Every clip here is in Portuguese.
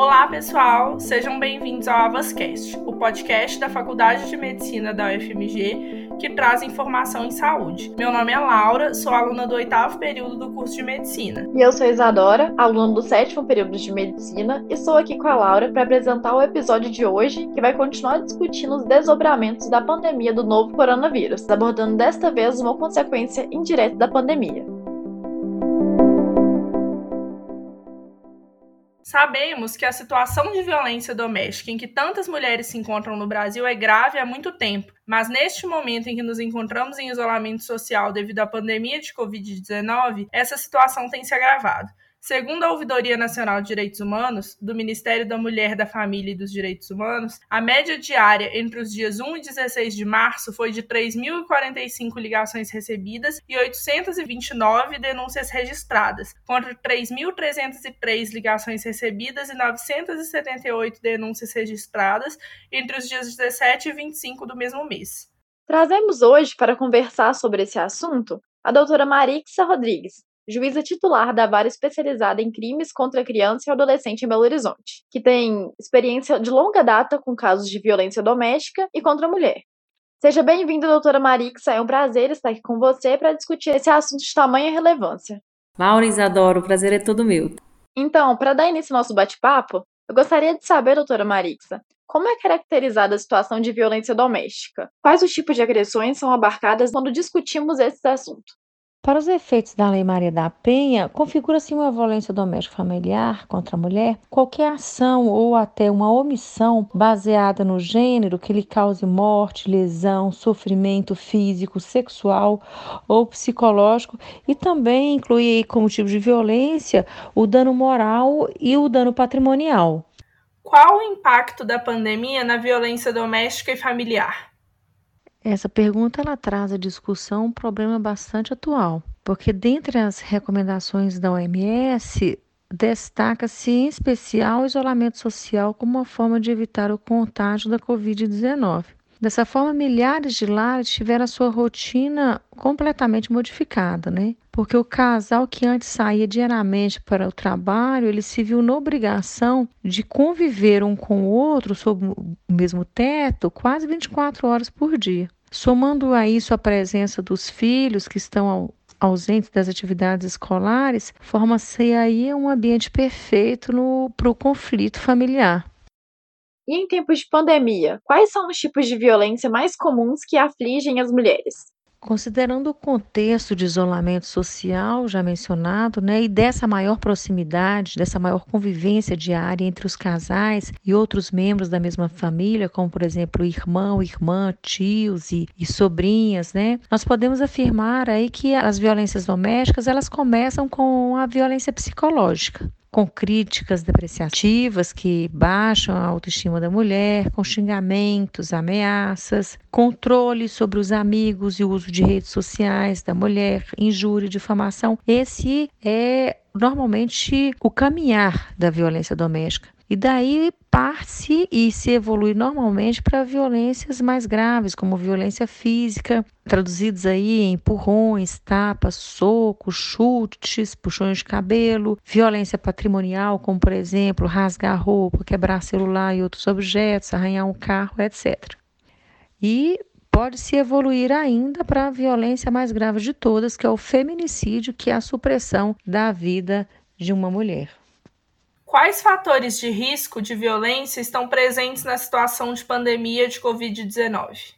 Olá, pessoal! Sejam bem-vindos ao Avascast, o podcast da Faculdade de Medicina da UFMG que traz informação em saúde. Meu nome é Laura, sou aluna do oitavo período do curso de Medicina. E eu sou Isadora, aluna do sétimo período de Medicina, e estou aqui com a Laura para apresentar o episódio de hoje, que vai continuar discutindo os desdobramentos da pandemia do novo coronavírus, abordando desta vez uma consequência indireta da pandemia. Sabemos que a situação de violência doméstica em que tantas mulheres se encontram no Brasil é grave há muito tempo, mas neste momento em que nos encontramos em isolamento social devido à pandemia de Covid-19, essa situação tem se agravado. Segundo a Ouvidoria Nacional de Direitos Humanos, do Ministério da Mulher, da Família e dos Direitos Humanos, a média diária entre os dias 1 e 16 de março foi de 3.045 ligações recebidas e 829 denúncias registradas, contra 3.303 ligações recebidas e 978 denúncias registradas entre os dias 17 e 25 do mesmo mês. Trazemos hoje para conversar sobre esse assunto a doutora Marixa Rodrigues, juíza titular da vara especializada em crimes contra criança e adolescente em Belo Horizonte, que tem experiência de longa data com casos de violência doméstica e contra a mulher. Seja bem-vinda, doutora Marixa. É um prazer estar aqui com você para discutir esse assunto de tamanha relevância. Laura Isadora, o prazer é todo meu. Então, para dar início ao nosso bate-papo, eu gostaria de saber, doutora Marixa, como é caracterizada a situação de violência doméstica? Quais os tipos de agressões são abarcadas quando discutimos esse assunto? Para os efeitos da Lei Maria da Penha, configura-se uma violência doméstica familiar contra a mulher qualquer ação ou até uma omissão baseada no gênero que lhe cause morte, lesão, sofrimento físico, sexual ou psicológico e também inclui como tipo de violência o dano moral e o dano patrimonial. Qual o impacto da pandemia na violência doméstica e familiar? Essa pergunta ela traz à discussão um problema bastante atual, porque dentre as recomendações da OMS destaca-se em especial o isolamento social como uma forma de evitar o contágio da Covid-19. Dessa forma, milhares de lares tiveram a sua rotina completamente modificada, né? Porque o casal que antes saía diariamente para o trabalho, ele se viu na obrigação de conviver um com o outro sob o mesmo teto quase 24 horas por dia. Somando a isso a presença dos filhos que estão ausentes das atividades escolares, forma-se aí um ambiente perfeito para o conflito familiar. E em tempos de pandemia, quais são os tipos de violência mais comuns que afligem as mulheres? Considerando o contexto de isolamento social já mencionado, né, e dessa maior proximidade, dessa maior convivência diária entre os casais e outros membros da mesma família, como por exemplo irmão, irmã, tios e, e sobrinhas, né, nós podemos afirmar aí que as violências domésticas elas começam com a violência psicológica com críticas depreciativas que baixam a autoestima da mulher, com xingamentos, ameaças, controle sobre os amigos e o uso de redes sociais da mulher, injúria difamação. Esse é normalmente o caminhar da violência doméstica. E daí parte e se evolui normalmente para violências mais graves, como violência física, traduzidos aí em empurrões, tapas, socos, chutes, puxões de cabelo, violência patrimonial, como por exemplo, rasgar roupa, quebrar celular e outros objetos, arranhar um carro, etc. E pode se evoluir ainda para a violência mais grave de todas, que é o feminicídio, que é a supressão da vida de uma mulher. Quais fatores de risco de violência estão presentes na situação de pandemia de Covid-19?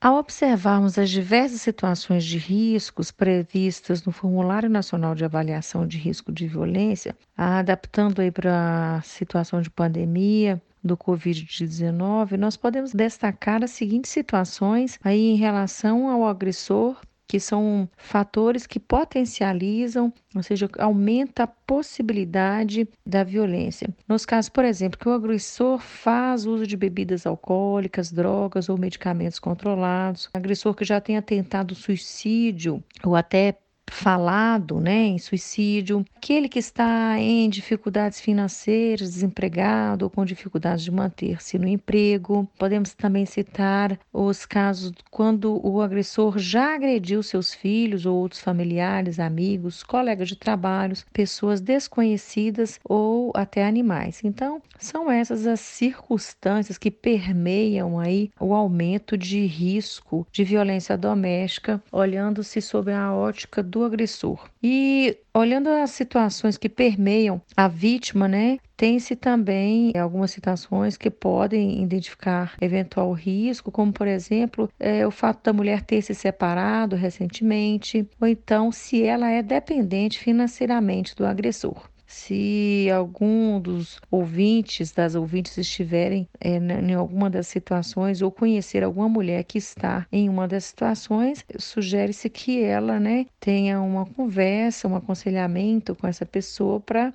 Ao observarmos as diversas situações de riscos previstas no Formulário Nacional de Avaliação de Risco de Violência, adaptando aí para a situação de pandemia do Covid-19, nós podemos destacar as seguintes situações aí em relação ao agressor que são fatores que potencializam, ou seja, aumenta a possibilidade da violência. Nos casos, por exemplo, que o agressor faz uso de bebidas alcoólicas, drogas ou medicamentos controlados, agressor que já tenha tentado suicídio ou até falado né, em suicídio, aquele que está em dificuldades financeiras, desempregado ou com dificuldades de manter-se no emprego. Podemos também citar os casos quando o agressor já agrediu seus filhos ou outros familiares, amigos, colegas de trabalho, pessoas desconhecidas ou até animais. Então, são essas as circunstâncias que permeiam aí o aumento de risco de violência doméstica, olhando-se sob a ótica do agressor. E olhando as situações que permeiam a vítima, né, tem-se também algumas situações que podem identificar eventual risco, como por exemplo é, o fato da mulher ter se separado recentemente, ou então se ela é dependente financeiramente do agressor. Se algum dos ouvintes, das ouvintes estiverem é, em alguma das situações ou conhecer alguma mulher que está em uma das situações, sugere-se que ela né, tenha uma conversa, um aconselhamento com essa pessoa para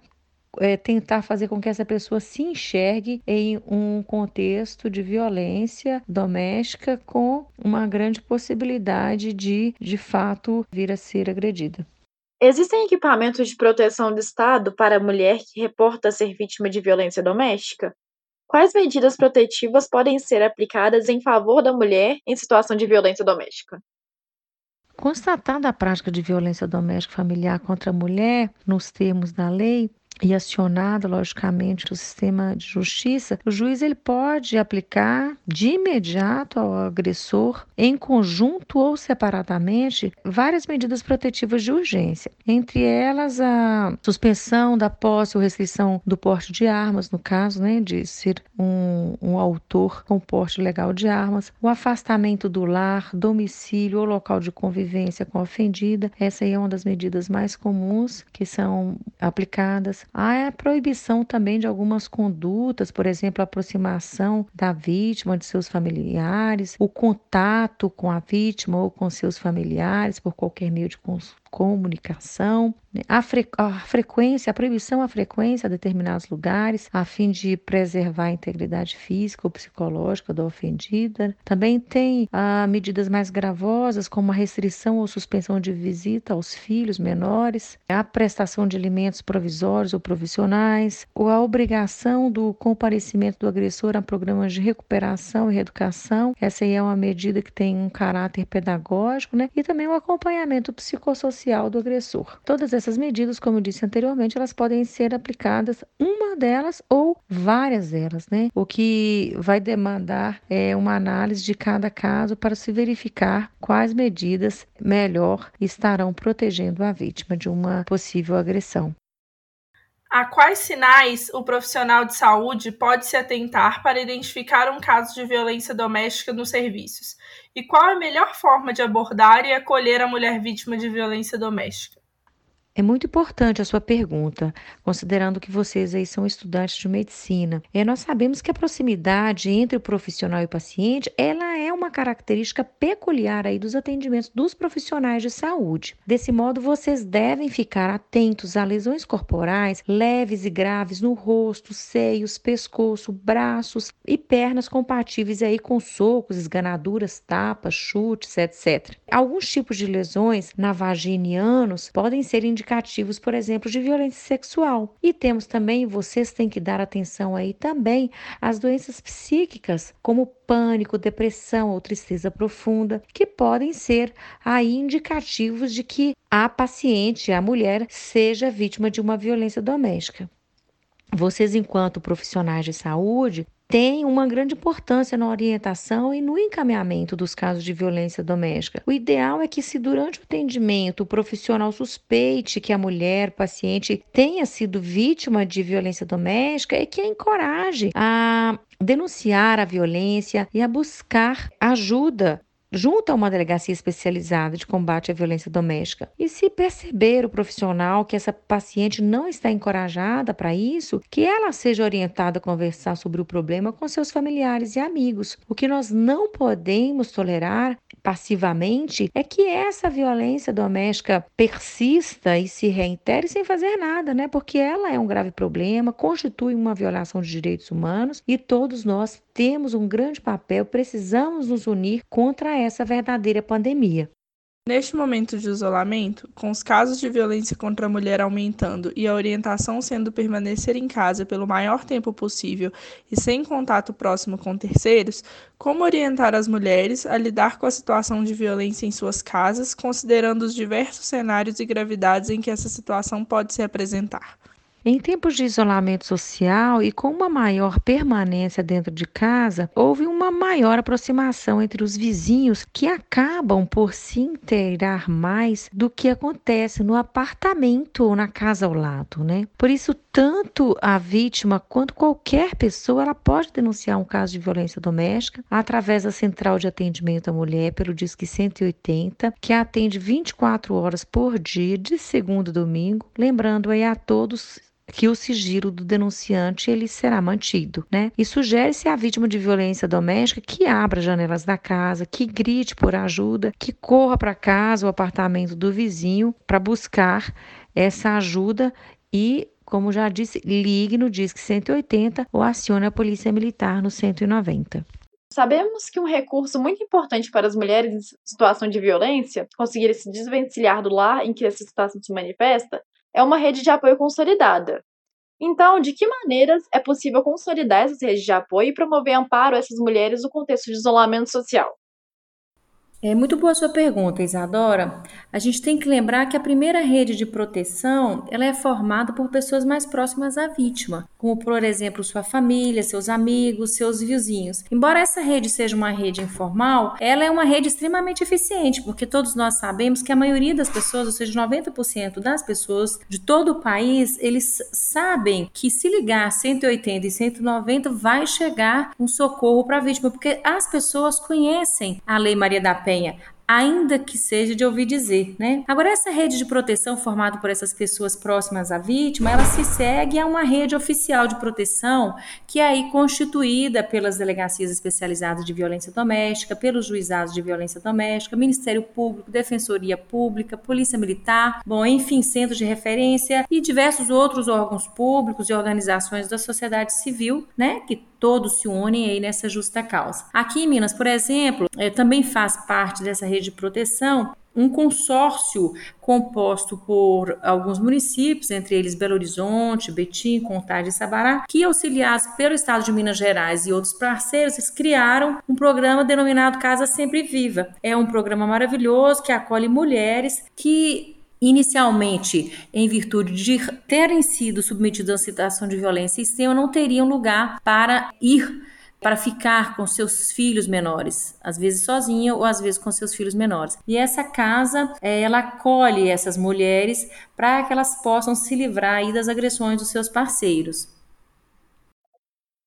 é, tentar fazer com que essa pessoa se enxergue em um contexto de violência doméstica com uma grande possibilidade de, de fato, vir a ser agredida. Existem equipamentos de proteção do Estado para a mulher que reporta ser vítima de violência doméstica? Quais medidas protetivas podem ser aplicadas em favor da mulher em situação de violência doméstica? Constatada a prática de violência doméstica familiar contra a mulher, nos termos da lei, e acionado, logicamente, o sistema de justiça, o juiz ele pode aplicar de imediato ao agressor, em conjunto ou separadamente, várias medidas protetivas de urgência. Entre elas, a suspensão da posse ou restrição do porte de armas, no caso né, de ser um, um autor com porte legal de armas, o afastamento do lar, domicílio ou local de convivência com a ofendida. Essa aí é uma das medidas mais comuns que são aplicadas Há a proibição também de algumas condutas, por exemplo, a aproximação da vítima de seus familiares, o contato com a vítima ou com seus familiares por qualquer meio de comunicação, né? a, fre a, frequência, a proibição à frequência a determinados lugares, a fim de preservar a integridade física ou psicológica da ofendida. Também tem ah, medidas mais gravosas, como a restrição ou suspensão de visita aos filhos menores, a prestação de alimentos provisórios ou profissionais, ou a obrigação do comparecimento do agressor a programas de recuperação e reeducação. Essa aí é uma medida que tem um caráter pedagógico, né? E também o acompanhamento psicossocial do agressor. Todas essas medidas, como eu disse anteriormente, elas podem ser aplicadas uma delas ou várias delas, né? O que vai demandar é uma análise de cada caso para se verificar quais medidas melhor estarão protegendo a vítima de uma possível agressão. A quais sinais o profissional de saúde pode se atentar para identificar um caso de violência doméstica nos serviços? E qual a melhor forma de abordar e acolher a mulher vítima de violência doméstica? É muito importante a sua pergunta, considerando que vocês aí são estudantes de medicina. E nós sabemos que a proximidade entre o profissional e o paciente, ela é uma característica peculiar aí dos atendimentos dos profissionais de saúde. Desse modo, vocês devem ficar atentos a lesões corporais leves e graves no rosto, seios, pescoço, braços e pernas compatíveis aí com socos, esganaduras, tapas, chutes, etc. Alguns tipos de lesões na vagina e ânus podem ser indicados indicativos, por exemplo, de violência sexual. E temos também, vocês têm que dar atenção aí também às doenças psíquicas, como pânico, depressão ou tristeza profunda, que podem ser aí indicativos de que a paciente, a mulher, seja vítima de uma violência doméstica. Vocês, enquanto profissionais de saúde, tem uma grande importância na orientação e no encaminhamento dos casos de violência doméstica. O ideal é que, se durante o atendimento o profissional suspeite que a mulher paciente tenha sido vítima de violência doméstica, é que a encoraje a denunciar a violência e a buscar ajuda junto a uma delegacia especializada de combate à violência doméstica. E se perceber o profissional que essa paciente não está encorajada para isso, que ela seja orientada a conversar sobre o problema com seus familiares e amigos. O que nós não podemos tolerar passivamente é que essa violência doméstica persista e se reitere sem fazer nada, né? Porque ela é um grave problema, constitui uma violação de direitos humanos e todos nós temos um grande papel, precisamos nos unir contra essa verdadeira pandemia. Neste momento de isolamento, com os casos de violência contra a mulher aumentando e a orientação sendo permanecer em casa pelo maior tempo possível e sem contato próximo com terceiros, como orientar as mulheres a lidar com a situação de violência em suas casas, considerando os diversos cenários e gravidades em que essa situação pode se apresentar? Em tempos de isolamento social e com uma maior permanência dentro de casa, houve uma maior aproximação entre os vizinhos que acabam por se inteirar mais do que acontece no apartamento ou na casa ao lado, né? Por isso, tanto a vítima quanto qualquer pessoa ela pode denunciar um caso de violência doméstica através da Central de Atendimento à Mulher pelo Disque 180, que atende 24 horas por dia, de segunda a domingo. Lembrando aí a todos que o sigilo do denunciante ele será mantido, né? E sugere-se à vítima de violência doméstica que abra as janelas da casa, que grite por ajuda, que corra para casa ou apartamento do vizinho para buscar essa ajuda e como já disse, ligue no Disque 180 ou acione a Polícia Militar no 190. Sabemos que um recurso muito importante para as mulheres em situação de violência conseguirem se desvencilhar do lar em que essa situação se manifesta é uma rede de apoio consolidada. Então, de que maneiras é possível consolidar essas redes de apoio e promover amparo a essas mulheres no contexto de isolamento social? É muito boa a sua pergunta, Isadora. A gente tem que lembrar que a primeira rede de proteção ela é formada por pessoas mais próximas à vítima, como por exemplo sua família, seus amigos, seus vizinhos. Embora essa rede seja uma rede informal, ela é uma rede extremamente eficiente, porque todos nós sabemos que a maioria das pessoas, ou seja, 90% das pessoas de todo o país, eles sabem que se ligar 180 e 190 vai chegar um socorro para a vítima, porque as pessoas conhecem a Lei Maria da Penha Ainda que seja de ouvir dizer, né? Agora essa rede de proteção formada por essas pessoas próximas à vítima, ela se segue a uma rede oficial de proteção que é aí constituída pelas delegacias especializadas de violência doméstica, pelos juizados de violência doméstica, Ministério Público, Defensoria Pública, Polícia Militar, bom, enfim, centros de referência e diversos outros órgãos públicos e organizações da sociedade civil, né, que todos se unem aí nessa justa causa. Aqui em Minas, por exemplo, é, também faz parte dessa rede de proteção um consórcio composto por alguns municípios, entre eles Belo Horizonte, Betim, Contagem e Sabará, que auxiliados pelo Estado de Minas Gerais e outros parceiros, eles criaram um programa denominado Casa Sempre Viva. É um programa maravilhoso que acolhe mulheres que inicialmente, em virtude de terem sido submetidos a uma situação de violência extrema, não teriam lugar para ir para ficar com seus filhos menores, às vezes sozinha ou às vezes com seus filhos menores. E essa casa, é, ela acolhe essas mulheres para que elas possam se livrar das agressões dos seus parceiros.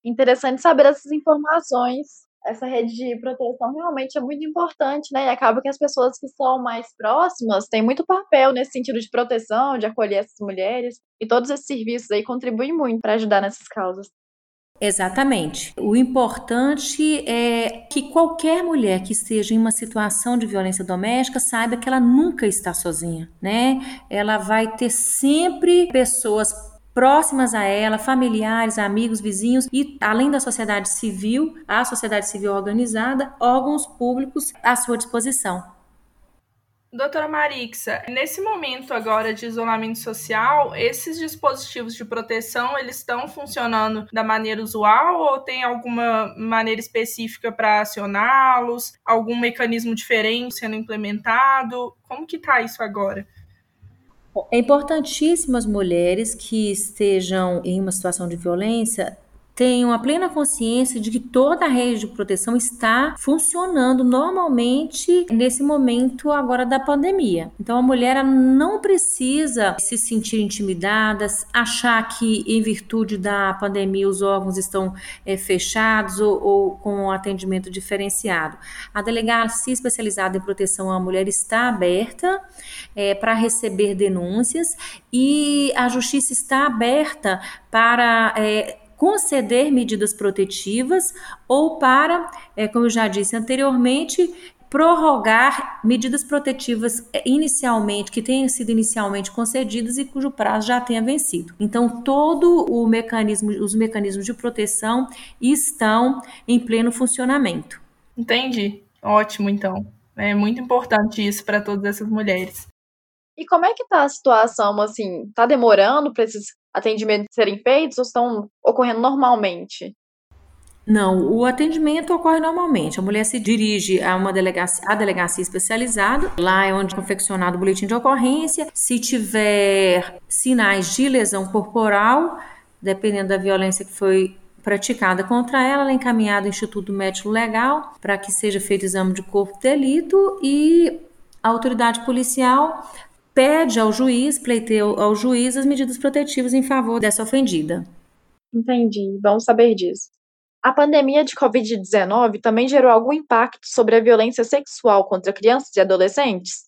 Interessante saber essas informações essa rede de proteção realmente é muito importante, né? E acaba que as pessoas que são mais próximas têm muito papel nesse sentido de proteção, de acolher essas mulheres. E todos esses serviços aí contribuem muito para ajudar nessas causas. Exatamente. O importante é que qualquer mulher que esteja em uma situação de violência doméstica saiba que ela nunca está sozinha, né? Ela vai ter sempre pessoas próximas a ela, familiares, amigos, vizinhos e, além da sociedade civil, a sociedade civil organizada, órgãos públicos à sua disposição. Doutora Marixa, nesse momento agora de isolamento social, esses dispositivos de proteção, eles estão funcionando da maneira usual ou tem alguma maneira específica para acioná-los? Algum mecanismo diferente sendo implementado? Como que está isso agora? É importantíssimo as mulheres que estejam em uma situação de violência tenham a plena consciência de que toda a rede de proteção está funcionando normalmente nesse momento agora da pandemia. Então a mulher não precisa se sentir intimidada, achar que em virtude da pandemia os órgãos estão é, fechados ou, ou com um atendimento diferenciado. A delegacia especializada em proteção à mulher está aberta é, para receber denúncias e a justiça está aberta para é, conceder medidas protetivas ou para, é, como eu já disse anteriormente, prorrogar medidas protetivas inicialmente que tenham sido inicialmente concedidas e cujo prazo já tenha vencido. Então, todo o mecanismo, os mecanismos de proteção estão em pleno funcionamento. Entendi. Ótimo, então. É muito importante isso para todas essas mulheres. E como é que está a situação, assim, está demorando para esses atendimentos serem feitos ou estão ocorrendo normalmente? Não, o atendimento ocorre normalmente. A mulher se dirige a uma delegacia, a delegacia especializada, lá é onde é confeccionado o boletim de ocorrência. Se tiver sinais de lesão corporal, dependendo da violência que foi praticada contra ela, ela é encaminhada ao Instituto Médico Legal para que seja feito exame de corpo de delito e a autoridade policial pede ao juiz, pleiteia ao juiz as medidas protetivas em favor dessa ofendida. Entendi, vamos saber disso. A pandemia de Covid-19 também gerou algum impacto sobre a violência sexual contra crianças e adolescentes?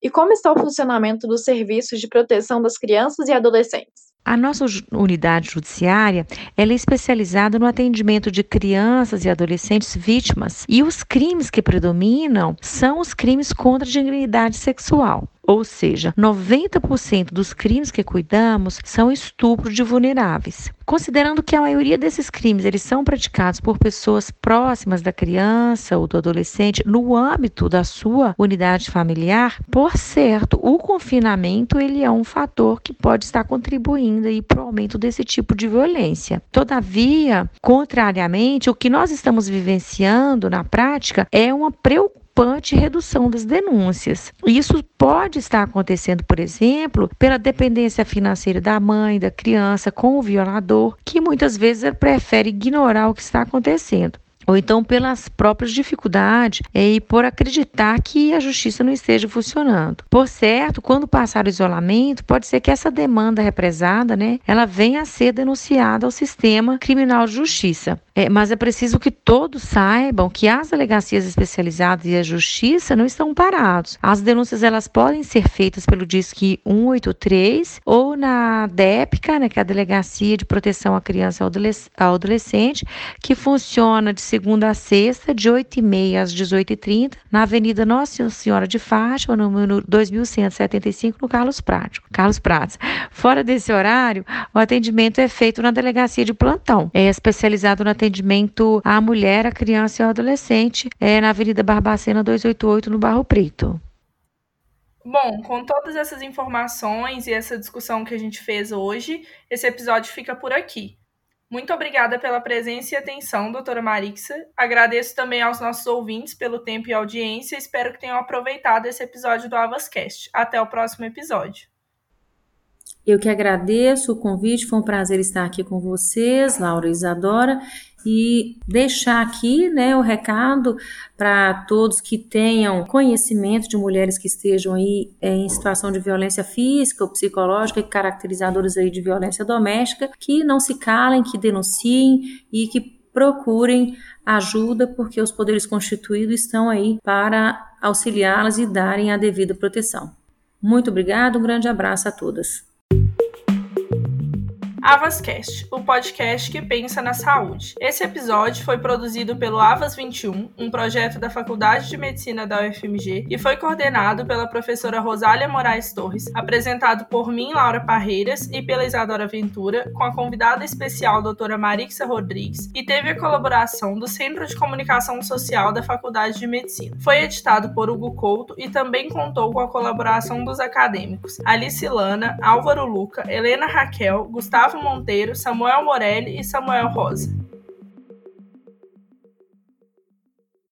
E como está o funcionamento dos serviços de proteção das crianças e adolescentes? A nossa unidade judiciária ela é especializada no atendimento de crianças e adolescentes vítimas e os crimes que predominam são os crimes contra a dignidade sexual. Ou seja, 90% dos crimes que cuidamos são estupro de vulneráveis. Considerando que a maioria desses crimes eles são praticados por pessoas próximas da criança ou do adolescente no âmbito da sua unidade familiar, por certo, o confinamento ele é um fator que pode estar contribuindo para o aumento desse tipo de violência. Todavia, contrariamente, o que nós estamos vivenciando na prática é uma preocupação preocupante redução das denúncias. Isso pode estar acontecendo, por exemplo, pela dependência financeira da mãe, da criança com o violador, que muitas vezes prefere ignorar o que está acontecendo ou então pelas próprias dificuldades e por acreditar que a justiça não esteja funcionando. Por certo, quando passar o isolamento, pode ser que essa demanda represada, né, ela venha a ser denunciada ao sistema criminal de justiça. É, mas é preciso que todos saibam que as delegacias especializadas e a justiça não estão parados. As denúncias elas podem ser feitas pelo Disque 183 ou na DEPCA, né, que é a Delegacia de Proteção à Criança e ao Adolescente, que funciona de segunda a sexta, de 8h30 às 18h30, na Avenida Nossa Senhora de Fátima, número 2175, no Carlos Prático. Carlos Prates. Fora desse horário, o atendimento é feito na delegacia de plantão. É especializado no atendimento à mulher, à criança e ao adolescente, é na Avenida Barbacena 288, no Barro Preto. Bom, com todas essas informações e essa discussão que a gente fez hoje, esse episódio fica por aqui. Muito obrigada pela presença e atenção, doutora Marixa. Agradeço também aos nossos ouvintes pelo tempo e audiência. Espero que tenham aproveitado esse episódio do Avascast. Até o próximo episódio. Eu que agradeço o convite, foi um prazer estar aqui com vocês, Laura e Isadora, e deixar aqui né, o recado para todos que tenham conhecimento de mulheres que estejam aí é, em situação de violência física ou psicológica e aí de violência doméstica, que não se calem, que denunciem e que procurem ajuda, porque os poderes constituídos estão aí para auxiliá-las e darem a devida proteção. Muito obrigado, um grande abraço a todas. Avascast, o podcast que pensa na saúde. Esse episódio foi produzido pelo Avas 21, um projeto da Faculdade de Medicina da UFMG, e foi coordenado pela professora Rosália Moraes Torres, apresentado por mim, Laura Parreiras, e pela Isadora Ventura, com a convidada especial doutora Marixa Rodrigues, e teve a colaboração do Centro de Comunicação Social da Faculdade de Medicina. Foi editado por Hugo Couto e também contou com a colaboração dos acadêmicos Alice Lana, Álvaro Luca, Helena Raquel, Gustavo Gustavo Monteiro, Samuel Morelli e Samuel Rosa.